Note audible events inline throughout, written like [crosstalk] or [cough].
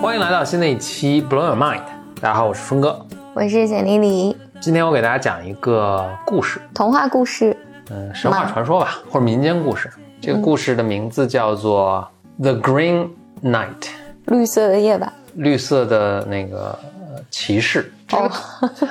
欢迎来到新的一期《Blow Your Mind》。大家好，我是峰哥，我是简丽丽。今天我给大家讲一个故事，童话故事，嗯，神话传说吧，或者民间故事。这个故事的名字叫做《The Green Knight》，绿色的夜晚，绿色的那个骑士。哦，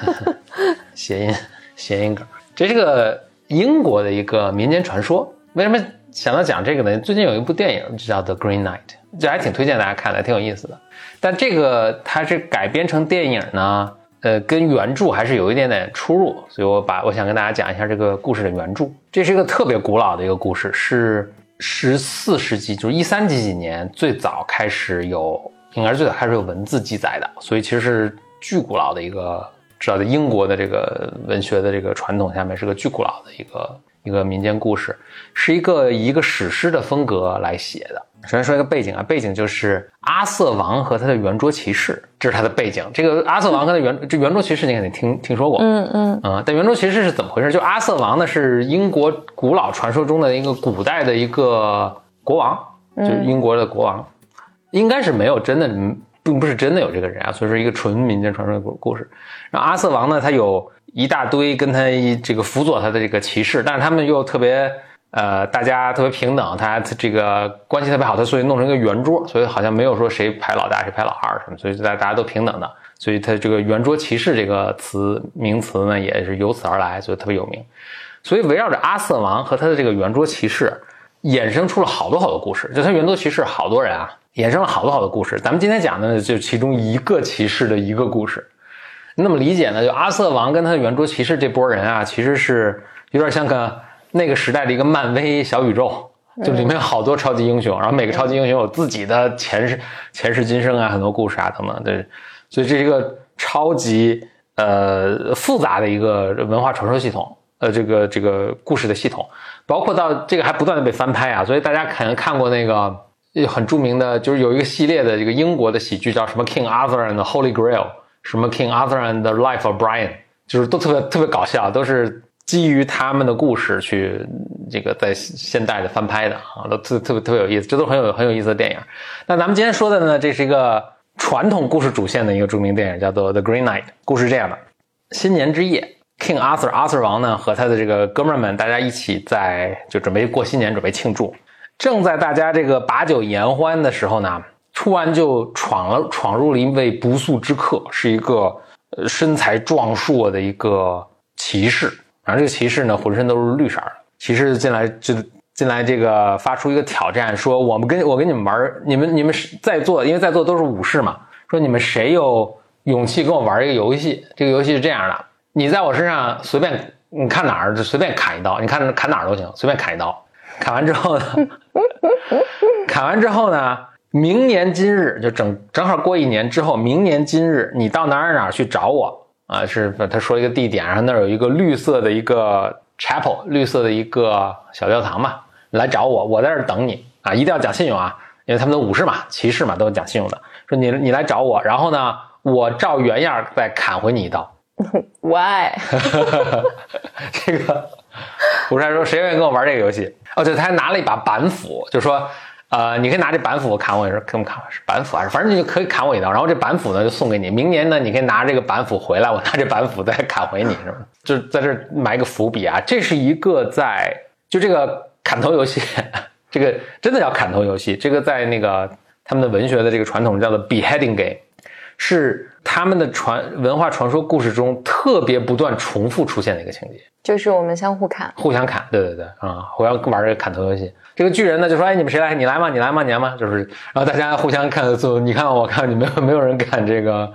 [laughs] 谐音谐音梗。这是个英国的一个民间传说。为什么想到讲这个呢？最近有一部电影就叫《The Green Knight》，这还挺推荐大家看的，挺有意思的。但这个它是改编成电影呢？呃，跟原著还是有一点点出入，所以我把我想跟大家讲一下这个故事的原著。这是一个特别古老的一个故事，是十四世纪，就是一三几几年最早开始有，应该是最早开始有文字记载的，所以其实是巨古老的一个，知道在英国的这个文学的这个传统下面是个巨古老的一个一个民间故事，是一个以一个史诗的风格来写的。首先说一个背景啊，背景就是阿瑟王和他的圆桌骑士，这是他的背景。这个阿瑟王和他圆这圆桌骑士，你肯定听听说过，嗯嗯啊。但圆桌骑士是怎么回事？就阿瑟王呢，是英国古老传说中的一个古代的一个国王，就是英国的国王，应该是没有真的，并不是真的有这个人啊，所以说一个纯民间传说的故故事。然后阿瑟王呢，他有一大堆跟他这个辅佐他的这个骑士，但是他们又特别。呃，大家特别平等，他这个关系特别好，他所以弄成一个圆桌，所以好像没有说谁排老大谁排老二什么，所以大大家都平等的，所以他这个圆桌骑士这个词名词呢也是由此而来，所以特别有名。所以围绕着阿瑟王和他的这个圆桌骑士，衍生出了好多好多故事。就他圆桌骑士好多人啊，衍生了好多好多故事。咱们今天讲的呢，就其中一个骑士的一个故事。那么理解呢，就阿瑟王跟他的圆桌骑士这波人啊，其实是有点像个。那个时代的一个漫威小宇宙，就里面有好多超级英雄，然后每个超级英雄有自己的前世、前世今生啊，很多故事啊等等。对，所以这是一个超级呃复杂的一个文化传说系统，呃，这个这个故事的系统，包括到这个还不断的被翻拍啊。所以大家可能看过那个很著名的，就是有一个系列的这个英国的喜剧叫什么《King Arthur and the Holy Grail》，什么《King Arthur and the Life of Brian》，就是都特别特别搞笑，都是。基于他们的故事去这个在现代的翻拍的啊，都特特别特别有意思，这都很有很有意思的电影。那咱们今天说的呢，这是一个传统故事主线的一个著名电影，叫做《The Green Knight》。故事这样的：新年之夜，King Arthur 阿瑟王呢和他的这个哥们儿们，大家一起在就准备过新年，准备庆祝。正在大家这个把酒言欢的时候呢，突然就闯了闯入了一位不速之客，是一个身材壮硕的一个骑士。然后这个骑士呢，浑身都是绿色的。骑士进来就进来，这个发出一个挑战，说：“我们跟我跟你们玩，你们你们在座，因为在座都是武士嘛，说你们谁有勇气跟我玩一个游戏？这个游戏是这样的，你在我身上随便你看哪儿就随便砍一刀，你看砍哪儿都行，随便砍一刀。砍完之后呢，[laughs] 砍完之后呢，明年今日就正正好过一年之后，明年今日你到哪儿哪儿去找我。”啊，是他说一个地点，然后那儿有一个绿色的一个 chapel，绿色的一个小教堂嘛，来找我，我在这儿等你啊，一定要讲信用啊，因为他们的武士嘛，骑士嘛，都是讲信用的。说你你来找我，然后呢，我照原样再砍回你一刀。[laughs] Why？[laughs] 这个武士还说谁愿意跟我玩这个游戏？哦，对，他还拿了一把板斧，就说。呃，你可以拿这板斧砍我，也是可不砍是板斧还是反正你就可以砍我一刀，然后这板斧呢就送给你。明年呢，你可以拿这个板斧回来，我拿这板斧再砍回你，是吗？就在这埋个伏笔啊。这是一个在就这个砍头游戏，[laughs] 这个真的叫砍头游戏。这个在那个他们的文学的这个传统叫做 beheading game，是他们的传文化传说故事中特别不断重复出现的一个情节，就是我们相互砍，互相砍。对对对，啊，我要玩这个砍头游戏。这个巨人呢就说：“哎，你们谁来？你来吗？你来吗？你来吗？就是，然后大家互相看，就你看我看你，没有没有人敢这个，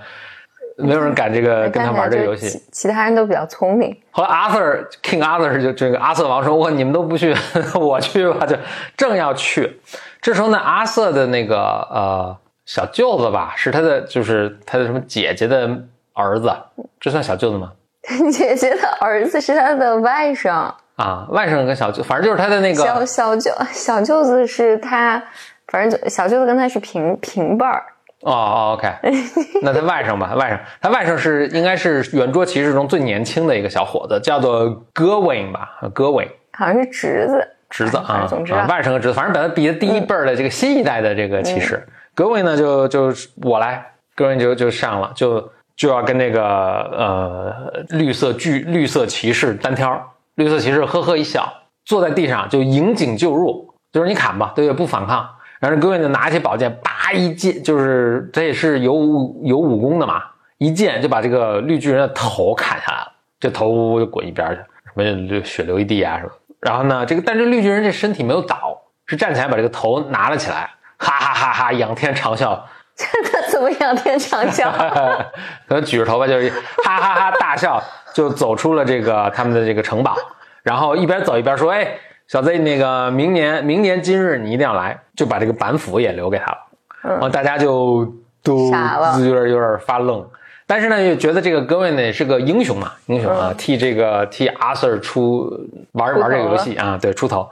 没有人敢这个跟他玩这个游戏。其他人都比较聪明。后来 Arthur King Arthur 就这个阿瑟王说：我你们都不去，[laughs] 我去吧。就正要去，这时候呢，阿瑟的那个呃小舅子吧，是他的就是他的什么姐姐的儿子，这算小舅子吗？[laughs] 姐姐的儿子是他的外甥。”啊，外甥跟小舅，反正就是他的那个小小舅，小舅子是他，反正就小舅子跟他是平平辈儿哦哦，OK，[laughs] 那他外甥吧，外甥，他外甥是应该是圆桌骑士中最年轻的一个小伙子，叫做 Gawain 吧，Gawain，好像是侄子，侄子啊，总之啊，外甥和侄子，反正把他比的第一辈儿的这个新一代的这个骑士。各位呢，就就我来各位就就上了，就就要跟那个呃绿色巨绿色骑士单挑。绿色骑士呵呵一笑，坐在地上就迎颈就入，就是你砍吧，对不对？不反抗。然后各位就拿起宝剑，叭一剑，就是这也是有武有武功的嘛，一剑就把这个绿巨人的头砍下来了，这头就滚一边去，什么流血流一地啊什么。然后呢，这个但是绿巨人这身体没有倒，是站起来把这个头拿了起来，哈哈哈哈，仰天长啸。他怎么仰天长啸？[laughs] 可能举着头发就是哈哈哈大笑，就走出了这个他们的这个城堡，然后一边走一边说：“哎，小 Z，，那个明年明年今日你一定要来。”就把这个板斧也留给他了。然后大家就都有点有点发愣，但是呢，又觉得这个戈温呢也是个英雄嘛，英雄啊，替这个替阿 Sir 出玩一玩这个游戏啊，对，出头。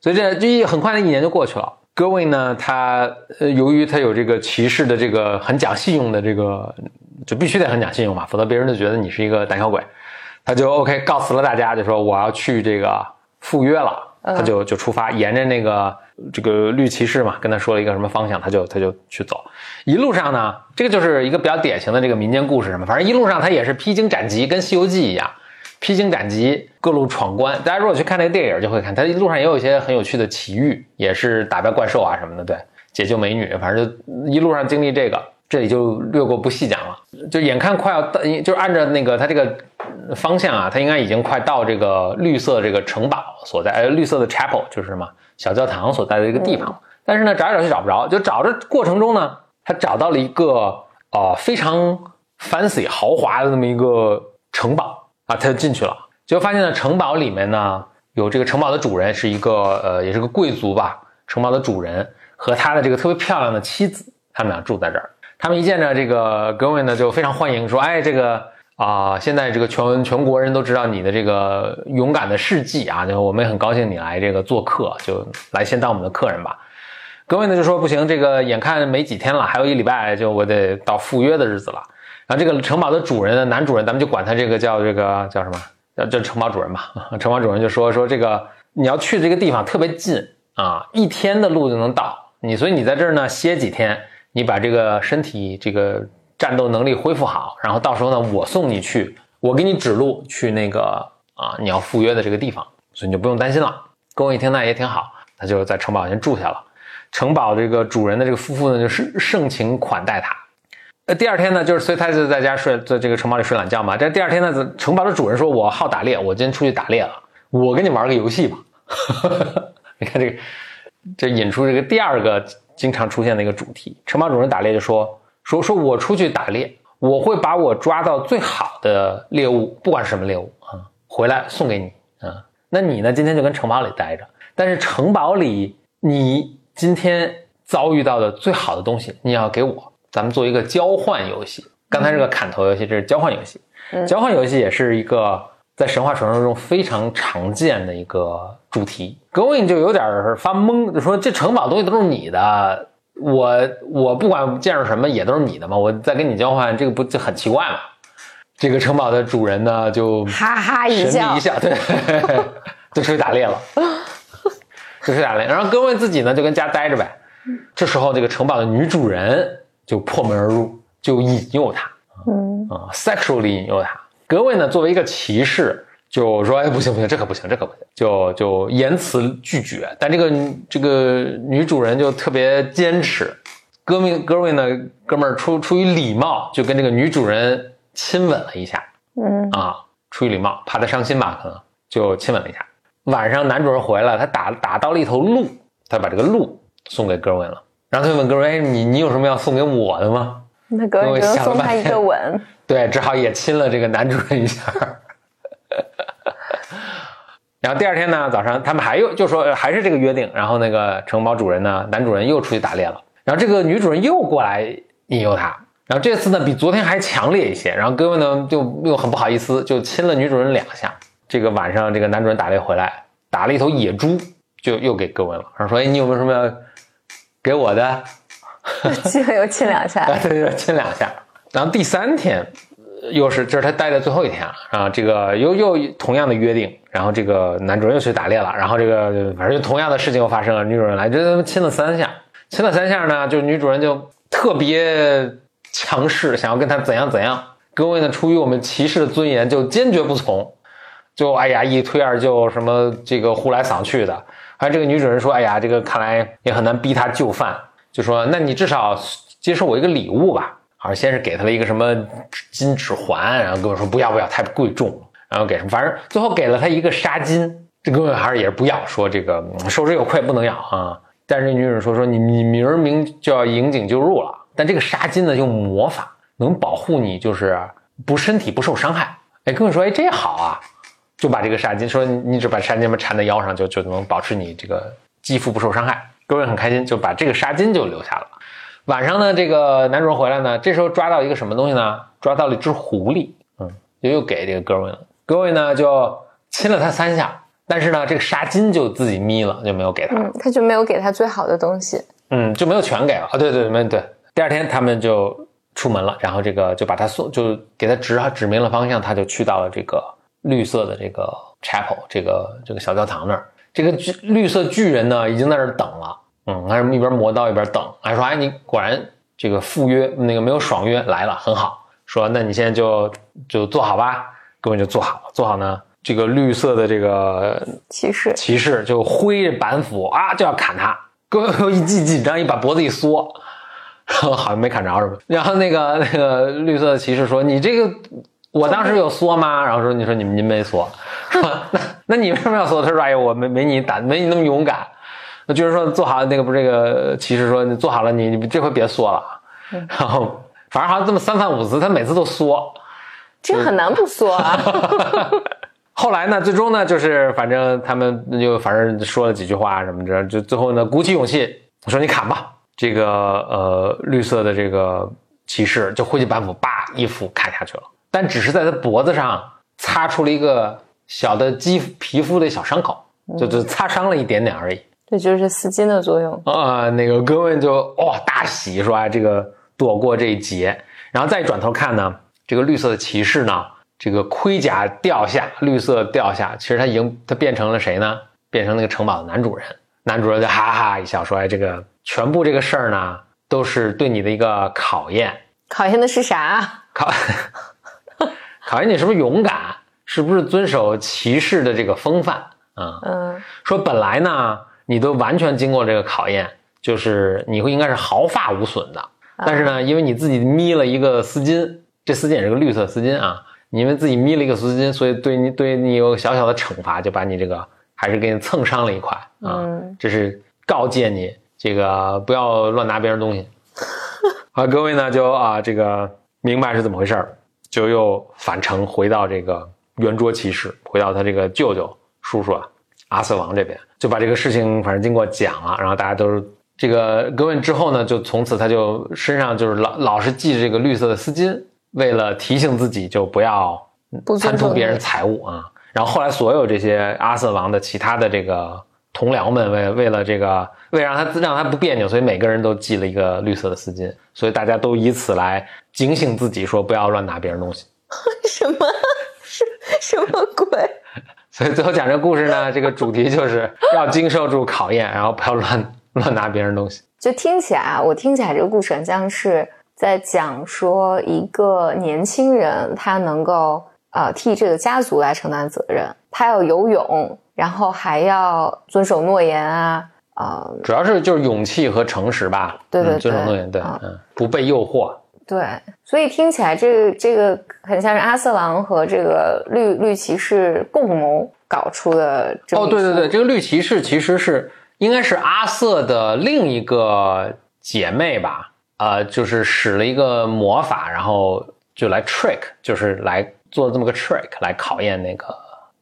所以这这一很快的一年就过去了。戈温呢，他呃，由于他有这个骑士的这个很讲信用的这个，就必须得很讲信用嘛，否则别人就觉得你是一个胆小鬼。他就 OK 告辞了大家，就说我要去这个赴约了，他就就出发，沿着那个这个绿骑士嘛，跟他说了一个什么方向，他就他就去走。一路上呢，这个就是一个比较典型的这个民间故事什么，反正一路上他也是披荆斩棘，跟《西游记》一样，披荆斩棘，各路闯关。大家如果去看那个电影，就会看他一路上也有一些很有趣的奇遇，也是打败怪兽啊什么的，对，解救美女，反正就一路上经历这个，这里就略过不细讲了。就眼看快要到，就是按照那个他这个方向啊，他应该已经快到这个绿色这个城堡所在，呃，绿色的 chapel 就是什么小教堂所在的一个地方。但是呢，找来找去找不着，就找着过程中呢，他找到了一个呃非常 fancy 豪华的那么一个城堡啊，他就进去了，结果发现呢，城堡里面呢有这个城堡的主人是一个呃也是个贵族吧，城堡的主人和他的这个特别漂亮的妻子，他们俩住在这儿。他们一见着这个格温呢，就非常欢迎，说：“哎，这个啊、现在这个全全国人都知道你的这个勇敢的事迹啊，就我们也很高兴你来这个做客，就来先当我们的客人吧。”格温呢就说：“不行，这个眼看没几天了，还有一礼拜就我得到赴约的日子了。”然后这个城堡的主人呢，男主人，咱们就管他这个叫这个叫什么？叫叫城堡主人吧。[laughs] 城堡主人就说说这个你要去这个地方特别近啊，一天的路就能到。你所以你在这儿呢歇几天，你把这个身体这个战斗能力恢复好，然后到时候呢我送你去，我给你指路去那个啊你要赴约的这个地方，所以你就不用担心了。跟我一听那也挺好，他就在城堡先住下了。城堡这个主人的这个夫妇呢，就是盛情款待他。呃，第二天呢，就是所以他就在家睡，在这个城堡里睡懒觉嘛。这第二天呢，城堡的主人说：“我好打猎，我今天出去打猎了，我跟你玩个游戏吧。[laughs] ”你看这个，这引出这个第二个经常出现的一个主题。城堡主人打猎就说：“说说我出去打猎，我会把我抓到最好的猎物，不管是什么猎物啊，回来送给你啊。那你呢，今天就跟城堡里待着，但是城堡里你今天遭遇到的最好的东西，你要给我。”咱们做一个交换游戏。刚才这个砍头游戏，这是交换游戏。交换游戏也是一个在神话传说中非常常见的一个主题。Going 就有点发懵，就说这城堡东西都是你的，我我不管见着什么也都是你的嘛，我再跟你交换，这个不就很奇怪吗？这个城堡的主人呢，就哈哈一笑对，[laughs] 就出去打猎了，[laughs] 就出去打猎。然后各位自己呢，就跟家待着呗。这时候，这个城堡的女主人就破门而入，就引诱他，嗯啊、s e x u a l l y 引诱他。格位呢，作为一个骑士，就说：“哎，不行不行，这可不行，这可不行。”就就言辞拒绝。但这个这个女主人就特别坚持。哥们哥们呢，哥们儿出出于礼貌，就跟这个女主人亲吻了一下嗯啊，出于礼貌，怕她伤心吧，可能就亲吻了一下。晚上男主人回来，他打打到了一头鹿，他把这个鹿送给格温了。然后他就问格温：“哎，你你有什么要送给我的吗？”那哥们只能送他一个吻，[laughs] 对，只好也亲了这个男主人一下。[laughs] 然后第二天呢，早上他们还又就说呃还是这个约定，然后那个城堡主人呢，男主人又出去打猎了，然后这个女主人又过来引诱他，然后这次呢比昨天还强烈一些，然后各位呢就又很不好意思，就亲了女主人两下。这个晚上这个男主人打猎回来，打了一头野猪，就又给哥们了，然后说哎你有没有什么要给我的？[laughs] 基本有亲两下。[laughs] 对对，亲两下。然后第三天，又是这是他待的最后一天了。然后这个又又同样的约定，然后这个男主人又去打猎了。然后这个反正同样的事情又发生了，女主人来，这亲了三下，亲了三下呢，就女主人就特别强势，想要跟他怎样怎样。各位呢，出于我们骑士的尊严，就坚决不从。就哎呀，一推二就，什么这个呼来搡去的。而这个女主人说：“哎呀，这个看来也很难逼他就范。”就说：“那你至少接受我一个礼物吧。”好先是给他了一个什么金指环，然后跟我说：“不要不要，太贵重了。”然后给什么，反正最后给了他一个纱巾。这哥们还是也是不要，说这个受之有愧，不能要啊。但是女主人说：“说你你明儿明就要引颈就入了，但这个纱巾呢，用魔法能保护你，就是不身体不受伤害。”哎，哥们说：“哎，这好啊。”就把这个纱巾说，你只把纱巾嘛缠在腰上，就就能保持你这个肌肤不受伤害。各位很开心，就把这个纱巾就留下了。晚上呢，这个男主人回来呢，这时候抓到一个什么东西呢？抓到了一只狐狸，嗯，就又给这个各位了。各位呢就亲了他三下，但是呢，这个纱巾就自己眯了，就没有给他。嗯，他就没有给他最好的东西。嗯，就没有全给了啊。对对没对。第二天他们就出门了，然后这个就把他送，就给他指指明了方向，他就去到了这个。绿色的这个 chapel，这个这个小教堂那儿，这个巨绿色巨人呢，已经在那儿等了。嗯，还是一边磨刀一边等。还说，哎，你果然这个赴约那个没有爽约来了，很好。说，那你现在就就坐好吧。各位就坐好了，坐好呢。这个绿色的这个骑士骑士就挥着板斧啊，就要砍他。各 [laughs] 位一记紧张，一把脖子一缩，然 [laughs] 后好像没砍着是吧？然后那个那个绿色的骑士说：“你这个。”我当时有缩吗？然后说你说你们您没缩，[laughs] 说那那你为什么要缩？他说哎呀我没没你胆没你那么勇敢。那就是说做好那个不这个骑士说你做好了你你这回别缩了。[laughs] 然后反正好像这么三番五次他每次都缩，这很难不缩啊。[laughs] 后来呢最终呢就是反正他们就反正说了几句话什么的，就最后呢鼓起勇气我说你砍吧。这个呃绿色的这个骑士就挥起板斧叭一斧砍下去了。但只是在他脖子上擦出了一个小的肌皮肤的小伤口，就就擦伤了一点点而已。这就是丝巾的作用啊！那个哥们就哇大喜，说啊这个躲过这一劫。然后再转头看呢，这个绿色的骑士呢，这个盔甲掉下，绿色掉下，其实他已经他变成了谁呢？变成那个城堡的男主人。男主人就哈哈一笑说：“哎，这个全部这个事儿呢，都是对你的一个考验。考验的是啥？考。”考验你是不是勇敢，是不是遵守骑士的这个风范啊？嗯，说本来呢，你都完全经过这个考验，就是你会应该是毫发无损的。但是呢，因为你自己眯了一个丝巾，这丝巾也是个绿色丝巾啊，你因为自己眯了一个丝巾，所以对你对你有小小的惩罚，就把你这个还是给你蹭伤了一块啊。这是告诫你这个不要乱拿别人东西。[laughs] 好，各位呢就啊这个明白是怎么回事儿。就又返程回到这个圆桌骑士，回到他这个舅舅叔叔啊，阿瑟王这边，就把这个事情反正经过讲了，然后大家都是这个格问之后呢，就从此他就身上就是老老是系着这个绿色的丝巾，为了提醒自己就不要贪图别人财物啊。然后后来所有这些阿瑟王的其他的这个同僚们为为了这个为让他让他不别扭，所以每个人都系了一个绿色的丝巾，所以大家都以此来。警醒自己，说不要乱拿别人东西。[laughs] 什么？什什么鬼？[laughs] 所以最后讲这个故事呢，这个主题就是要经受住考验，然后不要乱乱拿别人东西。就听起来啊，我听起来这个故事很像是在讲说一个年轻人，他能够呃替这个家族来承担责任，他要游泳，然后还要遵守诺言啊，呃，主要是就是勇气和诚实吧。对对，遵守诺言，对，嗯，不被诱惑。对，所以听起来这个这个很像是阿瑟王和这个绿绿骑士共谋搞出的。哦，对对对，这个绿骑士其实是应该是阿瑟的另一个姐妹吧？呃，就是使了一个魔法，然后就来 trick，就是来做这么个 trick 来考验那个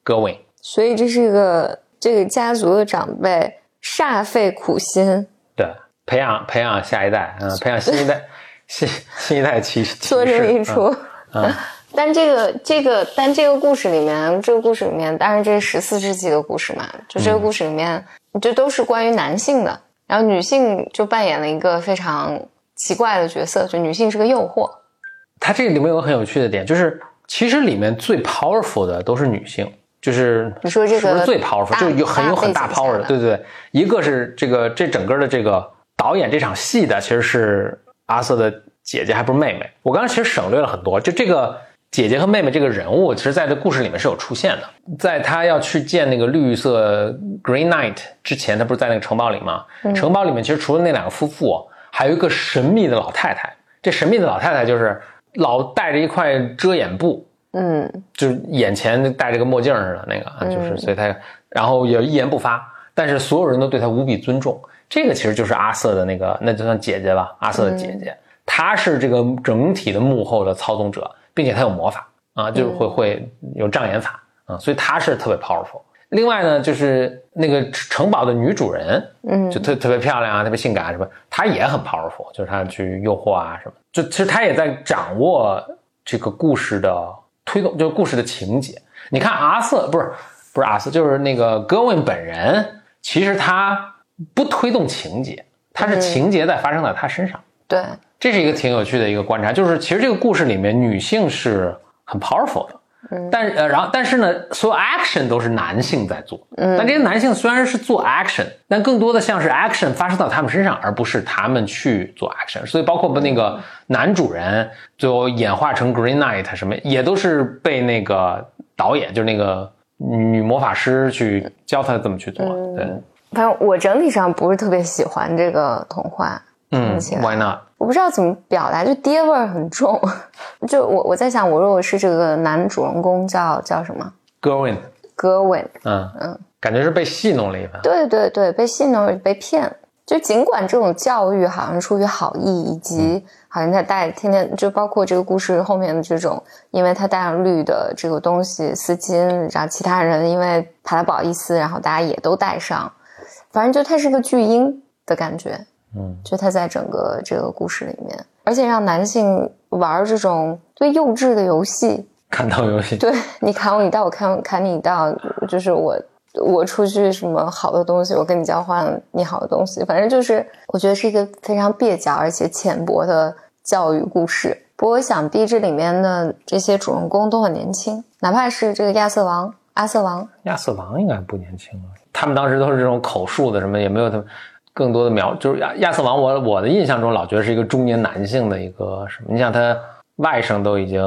Going。所以这是一个这个家族的长辈煞费苦心，对，培养培养下一代，嗯，培养新一代。[laughs] 新新一代骑士做这么一出，嗯，[laughs] 但这个这个但这个故事里面，这个故事里面，当然这是十四世纪的故事嘛，就这个故事里面，这都是关于男性的，然后女性就扮演了一个非常奇怪的角色，就女性是个诱惑。它这里面有个很有趣的点，就是其实里面最 powerful 的都是女性，就是你说这个是不是最 powerful，大就有很有很大 power 的，对对对，一个是这个这整个的这个导演这场戏的其实是阿瑟的姐姐，还不是妹妹。我刚才其实省略了很多，就这个姐姐和妹妹这个人物，其实在这故事里面是有出现的。在他要去见那个绿色 Green Knight 之前，他不是在那个城堡里吗？城堡里面其实除了那两个夫妇，还有一个神秘的老太太。这神秘的老太太就是老戴着一块遮掩布，嗯。就是眼前戴着个墨镜似的那个，啊，就是所以他，然后也一言不发，但是所有人都对他无比尊重。这个其实就是阿瑟的那个，那就算姐姐吧，阿瑟的姐姐，她是这个整体的幕后的操纵者，并且她有魔法啊，就是会会有障眼法啊，所以她是特别 powerful。另外呢，就是那个城堡的女主人，嗯。就特特别漂亮啊，特别性感啊什么，她也很 powerful，就是她去诱惑啊什么，就其实她也在掌握这个故事的推动，就是故事的情节。你看阿瑟不是不是阿瑟，就是那个戈温本人，其实他不推动情节，他是情节在发生在他身上。对，这是一个挺有趣的一个观察，就是其实这个故事里面女性是很 powerful 的，嗯但呃，然后但是呢，所有 action 都是男性在做，嗯但这些男性虽然是做 action，但更多的像是 action 发生到他们身上，而不是他们去做 action。所以包括那个男主人最后演化成 Green Knight 什么，也都是被那个导演，就是那个女魔法师去教他怎么去做。嗯对，反正我整体上不是特别喜欢这个童话，嗯，Why not？我不知道怎么表达，就爹味儿很重。[laughs] 就我我在想，我如果是这个男主人公叫叫什么 Gerwin，戈文，嗯嗯，感觉是被戏弄了一番。对对对，被戏弄被骗。就尽管这种教育好像出于好意，以及好像他带天天就包括这个故事后面的这种，因为他带上绿的这个东西丝巾，然后其他人因为怕他不好意思，然后大家也都带上，反正就他是个巨婴的感觉。嗯，就他在整个这个故事里面，而且让男性玩这种最幼稚的游戏，砍刀游戏，对你砍我一刀，我砍砍你一刀，就是我我出去什么好的东西，我跟你交换你好的东西，反正就是我觉得是一个非常蹩脚而且浅薄的教育故事。不过想必这里面的这些主人公都很年轻，哪怕是这个亚瑟王、阿瑟王，亚瑟王应该不年轻了，他们当时都是这种口述的，什么也没有他们更多的描，就是亚亚瑟王我，我的印象中老觉得是一个中年男性的一个什么，你想他外甥都已经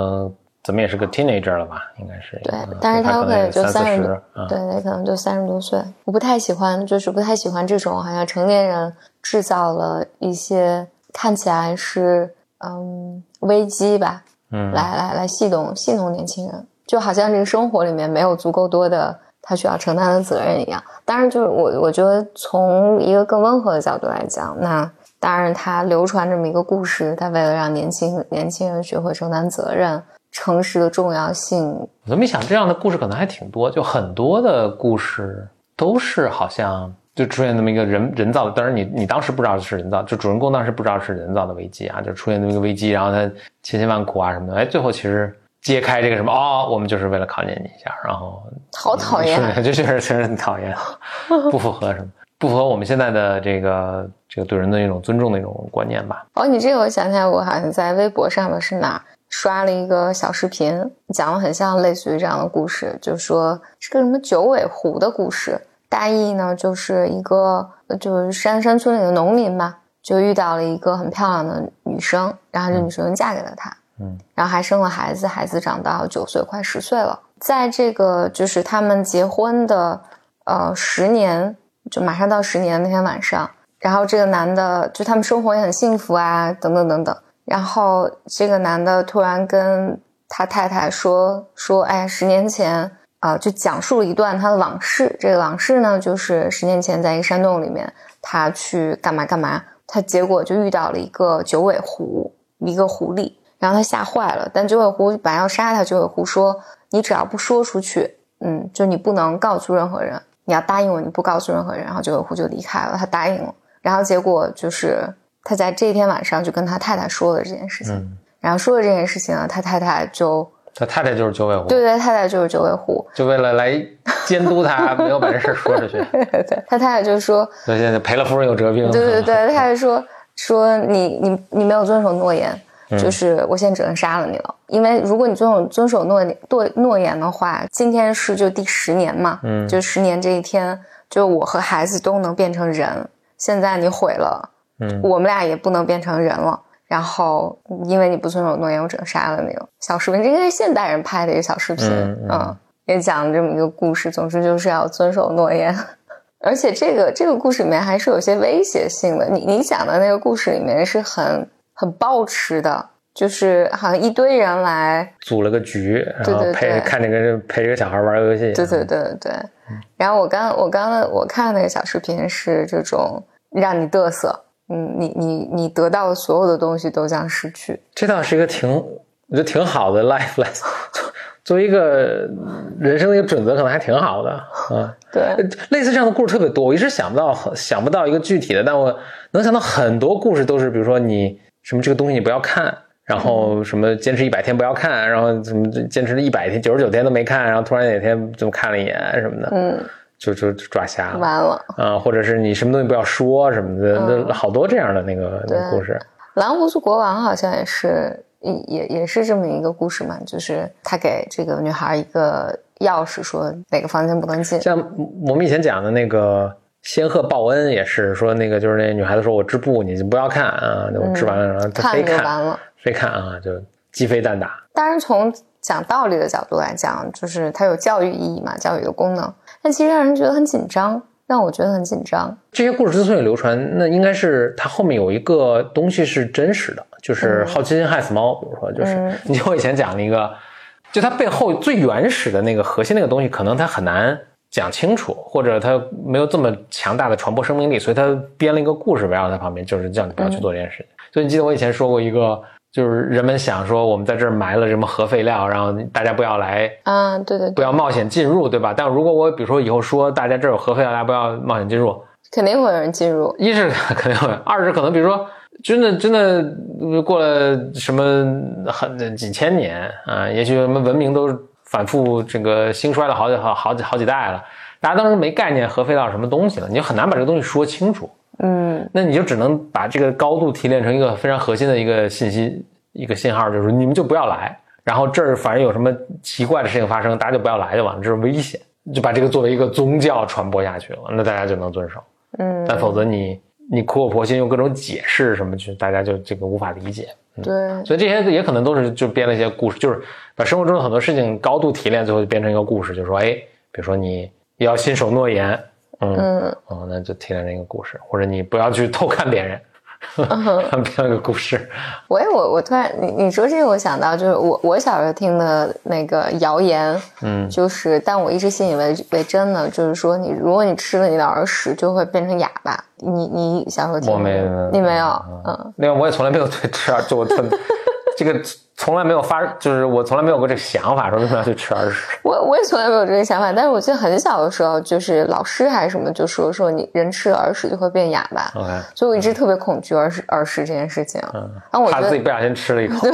怎么也是个 teenager 了吧，应该是，对嗯，但是他有可能就三四十多，，嗯对，他可能就三十多岁。我不太喜欢，就是不太喜欢这种好像成年人制造了一些看起来是嗯危机吧，嗯，来来来戏弄戏弄年轻人，就好像这个生活里面没有足够多的他需要承担的责任一样。当然，就是我我觉得从一个更温和的角度来讲，那当然他流传这么一个故事，他为了让年轻年轻人学会承担责任。诚实的重要性，我这么一想，这样的故事可能还挺多，就很多的故事都是好像就出现那么一个人人造的，当然你你当时不知道是人造，就主人公当时不知道是人造的危机啊，就出现那么一个危机，然后他千辛万苦啊什么的，哎，最后其实揭开这个什么哦，我们就是为了考验你一下，然后好讨厌啊 [laughs] 是就确实确实很讨厌，[laughs] 不符合什么，不符合我们现在的这个这个对人的一种尊重的一种观念吧。哦，你这个我想起来，我好像在微博上面是哪儿刷了一个小视频，讲了很像类似于这样的故事，就说是个什么九尾狐的故事。大意呢，就是一个就是山山村里的农民吧，就遇到了一个很漂亮的女生，然后这女生嫁给了他，嗯，嗯然后还生了孩子，孩子长到九岁，快十岁了。在这个就是他们结婚的呃十年，就马上到十年那天晚上，然后这个男的就他们生活也很幸福啊，等等等等。然后这个男的突然跟他太太说说，哎，十年前啊、就讲述了一段他的往事。这个往事呢，就是十年前在一个山洞里面，他去干嘛干嘛，他结果就遇到了一个九尾狐，一个狐狸，然后他吓坏了。但九尾狐本来要杀他，九尾狐说：“你只要不说出去，嗯，就你不能告诉任何人，你要答应我，你不告诉任何人。”然后九尾狐就离开了，他答应了。然后结果就是他在这一天晚上就跟他太太说了这件事情，嗯，然后说了这件事情呢，他太太就他太太就是九尾狐，对对，太太就是九尾狐，就为了来监督他，[laughs] 没有把这事儿说出去，对对，他太太就说，所以现在赔了夫人又折兵。对对对，[laughs] 他太太说，说你你你没有遵守诺言，就是我现在只能杀了你了。因为如果你遵守遵守诺诺诺言的话，今天是就第十年嘛，嗯，就十年这一天，就我和孩子都能变成人。现在你毁了，嗯，我们俩也不能变成人了。然后因为你不遵守诺言，我只能杀了你了。小视频，这应该是现代人拍的一个小视频，嗯，也讲了这么一个故事。总之就是要遵守诺言。[laughs] 而且这个这个故事里面还是有些威胁性的。你你讲的那个故事里面是很很暴吃的，就是好像一堆人来组了个局，然后陪看这个陪这个小孩玩游戏。对对对对。然后我刚我刚我看那个小视频是这种让你嘚瑟，嗯，你你你得到的所有的东西都将失去。这倒是一个挺我觉得挺好的 life lesson。[laughs] 作为一个人生的一个准则，可能还挺好的啊。[laughs] 对，类似这样的故事特别多，我一直想不到，想不到一个具体的，但我能想到很多故事都是，比如说你什么这个东西你不要看，然后什么坚持一百天不要看，然后什么坚持了一百天九十九天都没看，然后突然哪天就看了一眼什么的，嗯，就就抓瞎了，完了啊，或者是你什么东西不要说什么的，那好多这样的那个那个故事。蓝胡子国王好像也是。也也是这么一个故事嘛，就是他给这个女孩一个钥匙，说哪个房间不能进。像我们以前讲的那个仙鹤报恩，也是说那个就是那女孩子说我织布，你就不要看啊，我织完了然后他非看完了，非看啊，就鸡飞蛋打。当然从讲道理的角度来讲，就是它有教育意义嘛，教育的功能，但其实让人觉得很紧张。让我觉得很紧张。这些故事之所以流传，那应该是它后面有一个东西是真实的，就是好奇心害死猫。比如说，就是你我以前讲了一个，就它背后最原始的那个核心那个东西，可能它很难讲清楚，或者他没有这么强大的传播生命力，所以他编了一个故事围绕在旁边，就是叫你不要去做这件事情。所以你记得我以前说过一个。就是人们想说，我们在这儿埋了什么核废料，然后大家不要来啊，对对，不要冒险进入，对吧？但如果我比如说以后说大家这儿有核废料，大家不要冒险进入，肯定会有人进入。一是肯定会，二是可能比如说真的真的过了什么很几千年啊，也许什么文明都反复这个兴衰了好几好好几好几代了，大家当时没概念核废料什么东西了，你就很难把这个东西说清楚。嗯，那你就只能把这个高度提炼成一个非常核心的一个信息，一个信号，就是你们就不要来。然后这儿反正有什么奇怪的事情发生，大家就不要来就完了，这是危险。就把这个作为一个宗教传播下去了，那大家就能遵守。嗯，但否则你你苦口婆心用各种解释什么去，大家就这个无法理解。对，所以这些也可能都是就编了一些故事，就是把生活中的很多事情高度提炼，最后就变成一个故事，就是说，哎，比如说你要信守诺言。嗯。哦，那就提炼成一个故事，或者你不要去偷看别人，[laughs] 编个故事。我我我突然你你说这个，我想到就是我我小时候听的那个谣言，嗯，就是但我一直信以为为真的，就是说你如果你吃了你的耳屎，就会变成哑巴。你你小时候听我没你没有嗯，另外我也从来没有对吃耳就我特这个。从来没有发，就是我从来没有过这个想法，说为什么要去吃耳屎。我我也从来没有这个想法，但是我记得很小的时候，就是老师还是什么就说说你人吃了耳屎就会变哑巴。OK，所以我一直特别恐惧耳屎耳屎这件事情。嗯，然后我怕自己不小心吃了一口。对，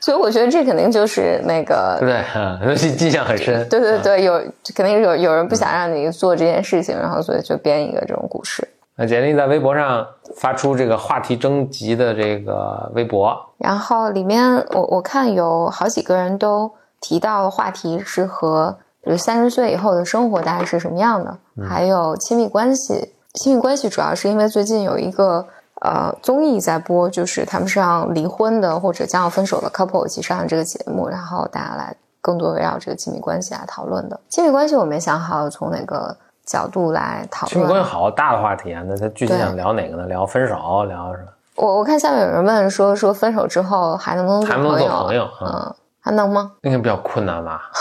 所以我觉得这肯定就是那个对，嗯，印象很深。对对对，有肯定是有有人不想让你做这件事情，然后所以就编一个这种故事。那简历在微博上发出这个话题征集的这个微博，然后里面我我看有好几个人都提到话题是和比如三十岁以后的生活大概是什么样的，还有亲密关系。亲密关系主要是因为最近有一个呃综艺在播，就是他们是让离婚的或者将要分手的 couple 一起上这个节目，然后大家来更多围绕这个亲密关系来讨论的。亲密关系我没想好从哪个。角度来讨论，亲密关系好大的话题啊！那他具体想聊哪个呢？聊分手，聊什么？我我看下面有人问说说分手之后还能不能还能做朋友？嗯，还能吗？应该比较困难吧。[laughs]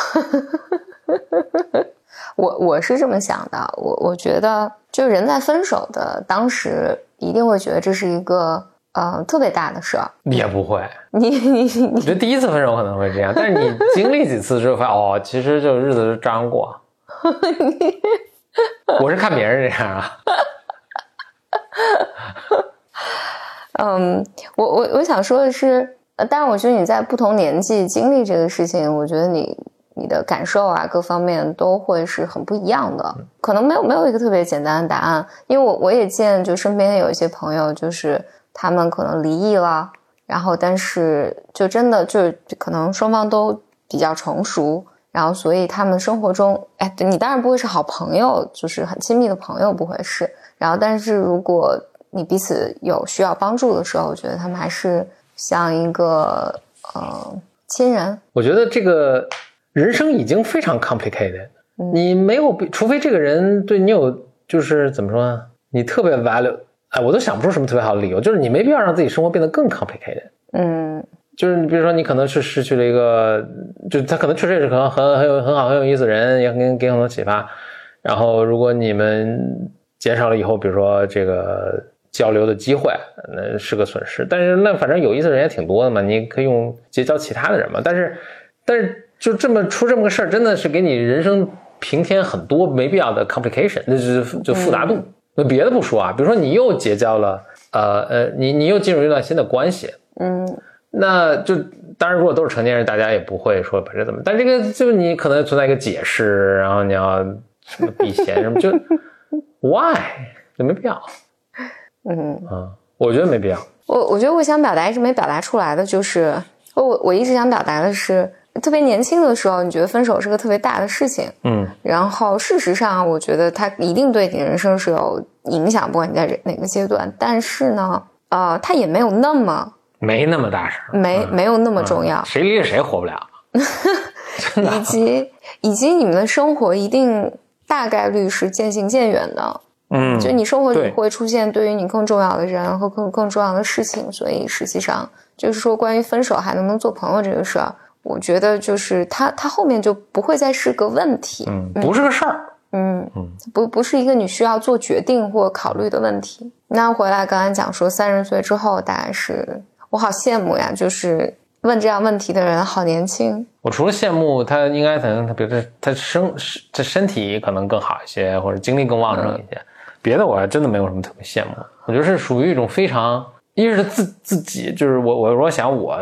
我我是这么想的，我我觉得就人在分手的当时一定会觉得这是一个呃特别大的事儿。也不会，[laughs] 你你你，我觉得第一次分手可能会这样，但是你经历几次之后发现哦，其实就日子是照样过。[laughs] [laughs] 我是看别人这样啊，[laughs] 嗯，我我我想说的是，呃，但是我觉得你在不同年纪经历这个事情，我觉得你你的感受啊，各方面都会是很不一样的。可能没有没有一个特别简单的答案，因为我我也见就身边有一些朋友，就是他们可能离异了，然后但是就真的就可能双方都比较成熟，然后所以他们生活中，哎，你当然不会是好朋友，就是很亲密的朋友不会是。然后但是如果你彼此有需要帮助的时候，我觉得他们还是像一个呃亲人。我觉得这个。人生已经非常 complicated，你没有，除非这个人对你有，就是怎么说呢？你特别 value，哎，我都想不出什么特别好的理由，就是你没必要让自己生活变得更 complicated。嗯，就是你比如说，你可能是失去了一个，就他可能确实也是可能很很有很好很有意思的人，也给给很多启发。然后，如果你们减少了以后，比如说这个交流的机会，那是个损失。但是那反正有意思的人也挺多的嘛，你可以用结交其他的人嘛。但是，但是。就这么出这么个事儿，真的是给你人生平添很多没必要的 complication，那是就复杂度。那别的不说啊，比如说你又结交了，呃呃，你你又进入一段新的关系，嗯，那就当然如果都是成年人，大家也不会说把这怎么，但这个就你可能存在一个解释，然后你要什么避嫌什么，就 why 就没必要，嗯啊，我觉得没必要。我我觉得我想表达一直没表达出来的就是，我我一直想表达的是。特别年轻的时候，你觉得分手是个特别大的事情，嗯，然后事实上，我觉得它一定对你人生是有影响，不管你在哪个阶段。但是呢，呃，它也没有那么没那么大事儿，没没有那么重要。谁离了谁活不了，[laughs] 以及以及你们的生活一定大概率是渐行渐远的，嗯，就你生活里会出现对于你更重要的人和更更重要的事情，所以实际上就是说，关于分手还能不能做朋友这个事儿。我觉得就是他，他后面就不会再是个问题，嗯，不是个事儿，嗯。嗯，不不是一个你需要做决定或考虑的问题。那回来刚才讲说三十岁之后，大概是我好羡慕呀，就是问这样问题的人好年轻。我除了羡慕他，应该可能他比如他他身他身体可能更好一些，或者精力更旺盛一些，别的我还真的没有什么特别羡慕。我觉得是属于一种非常。一是自自己，就是我我我想我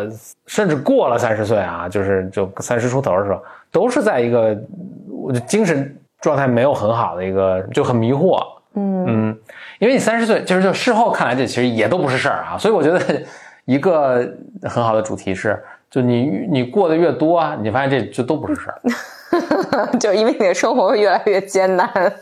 甚至过了三十岁啊，就是就三十出头的时候，都是在一个我的精神状态没有很好的一个，就很迷惑。嗯嗯，因为你三十岁，就是就事后看来这其实也都不是事儿啊。所以我觉得一个很好的主题是，就你你过得越多，啊你发现这就都不是事儿，[laughs] 就因为你的生活会越来越艰难。[laughs]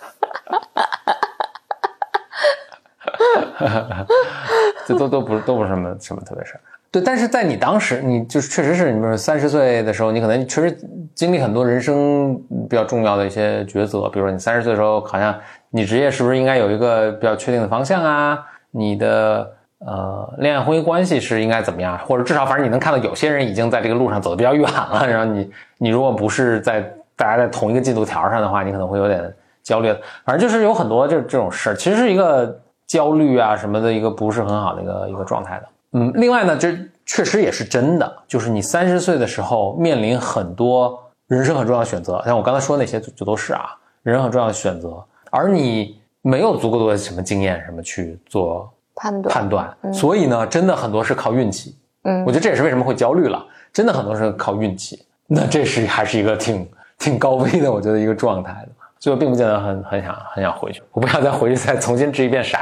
这都都不是都不是什么什么特别事儿，对。但是在你当时，你就是确实是，你比如三十岁的时候，你可能确实经历很多人生比较重要的一些抉择。比如说你三十岁的时候，好像你职业是不是应该有一个比较确定的方向啊？你的呃恋爱婚姻关系是应该怎么样？或者至少反正你能看到有些人已经在这个路上走的比较远了。然后你你如果不是在大家在同一个进度条上的话，你可能会有点焦虑。反正就是有很多这这种事儿，其实是一个。焦虑啊什么的一个不是很好的一个一个状态的，嗯，另外呢，这确实也是真的，就是你三十岁的时候面临很多人生很重要的选择，像我刚才说那些就都是啊，人生很重要的选择，而你没有足够多的什么经验什么去做判断。判断，所以呢，真的很多是靠运气，嗯，我觉得这也是为什么会焦虑了，真的很多是靠运气，那这是还是一个挺挺高危的，我觉得一个状态的，所以我并不见得很很想很想回去，我不想再回去再重新掷一遍骰子。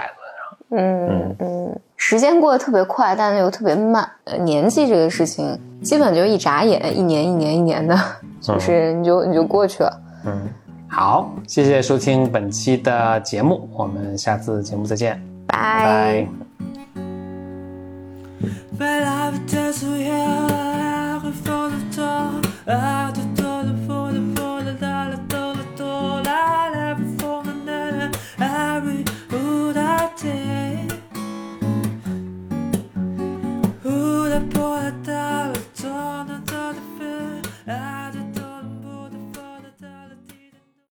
嗯嗯，时间过得特别快，但是又特别慢。呃，年纪这个事情，基本就一眨眼，一年一年一年的，就是你就你就过去了。嗯，好，谢谢收听本期的节目，我们下次节目再见，拜拜。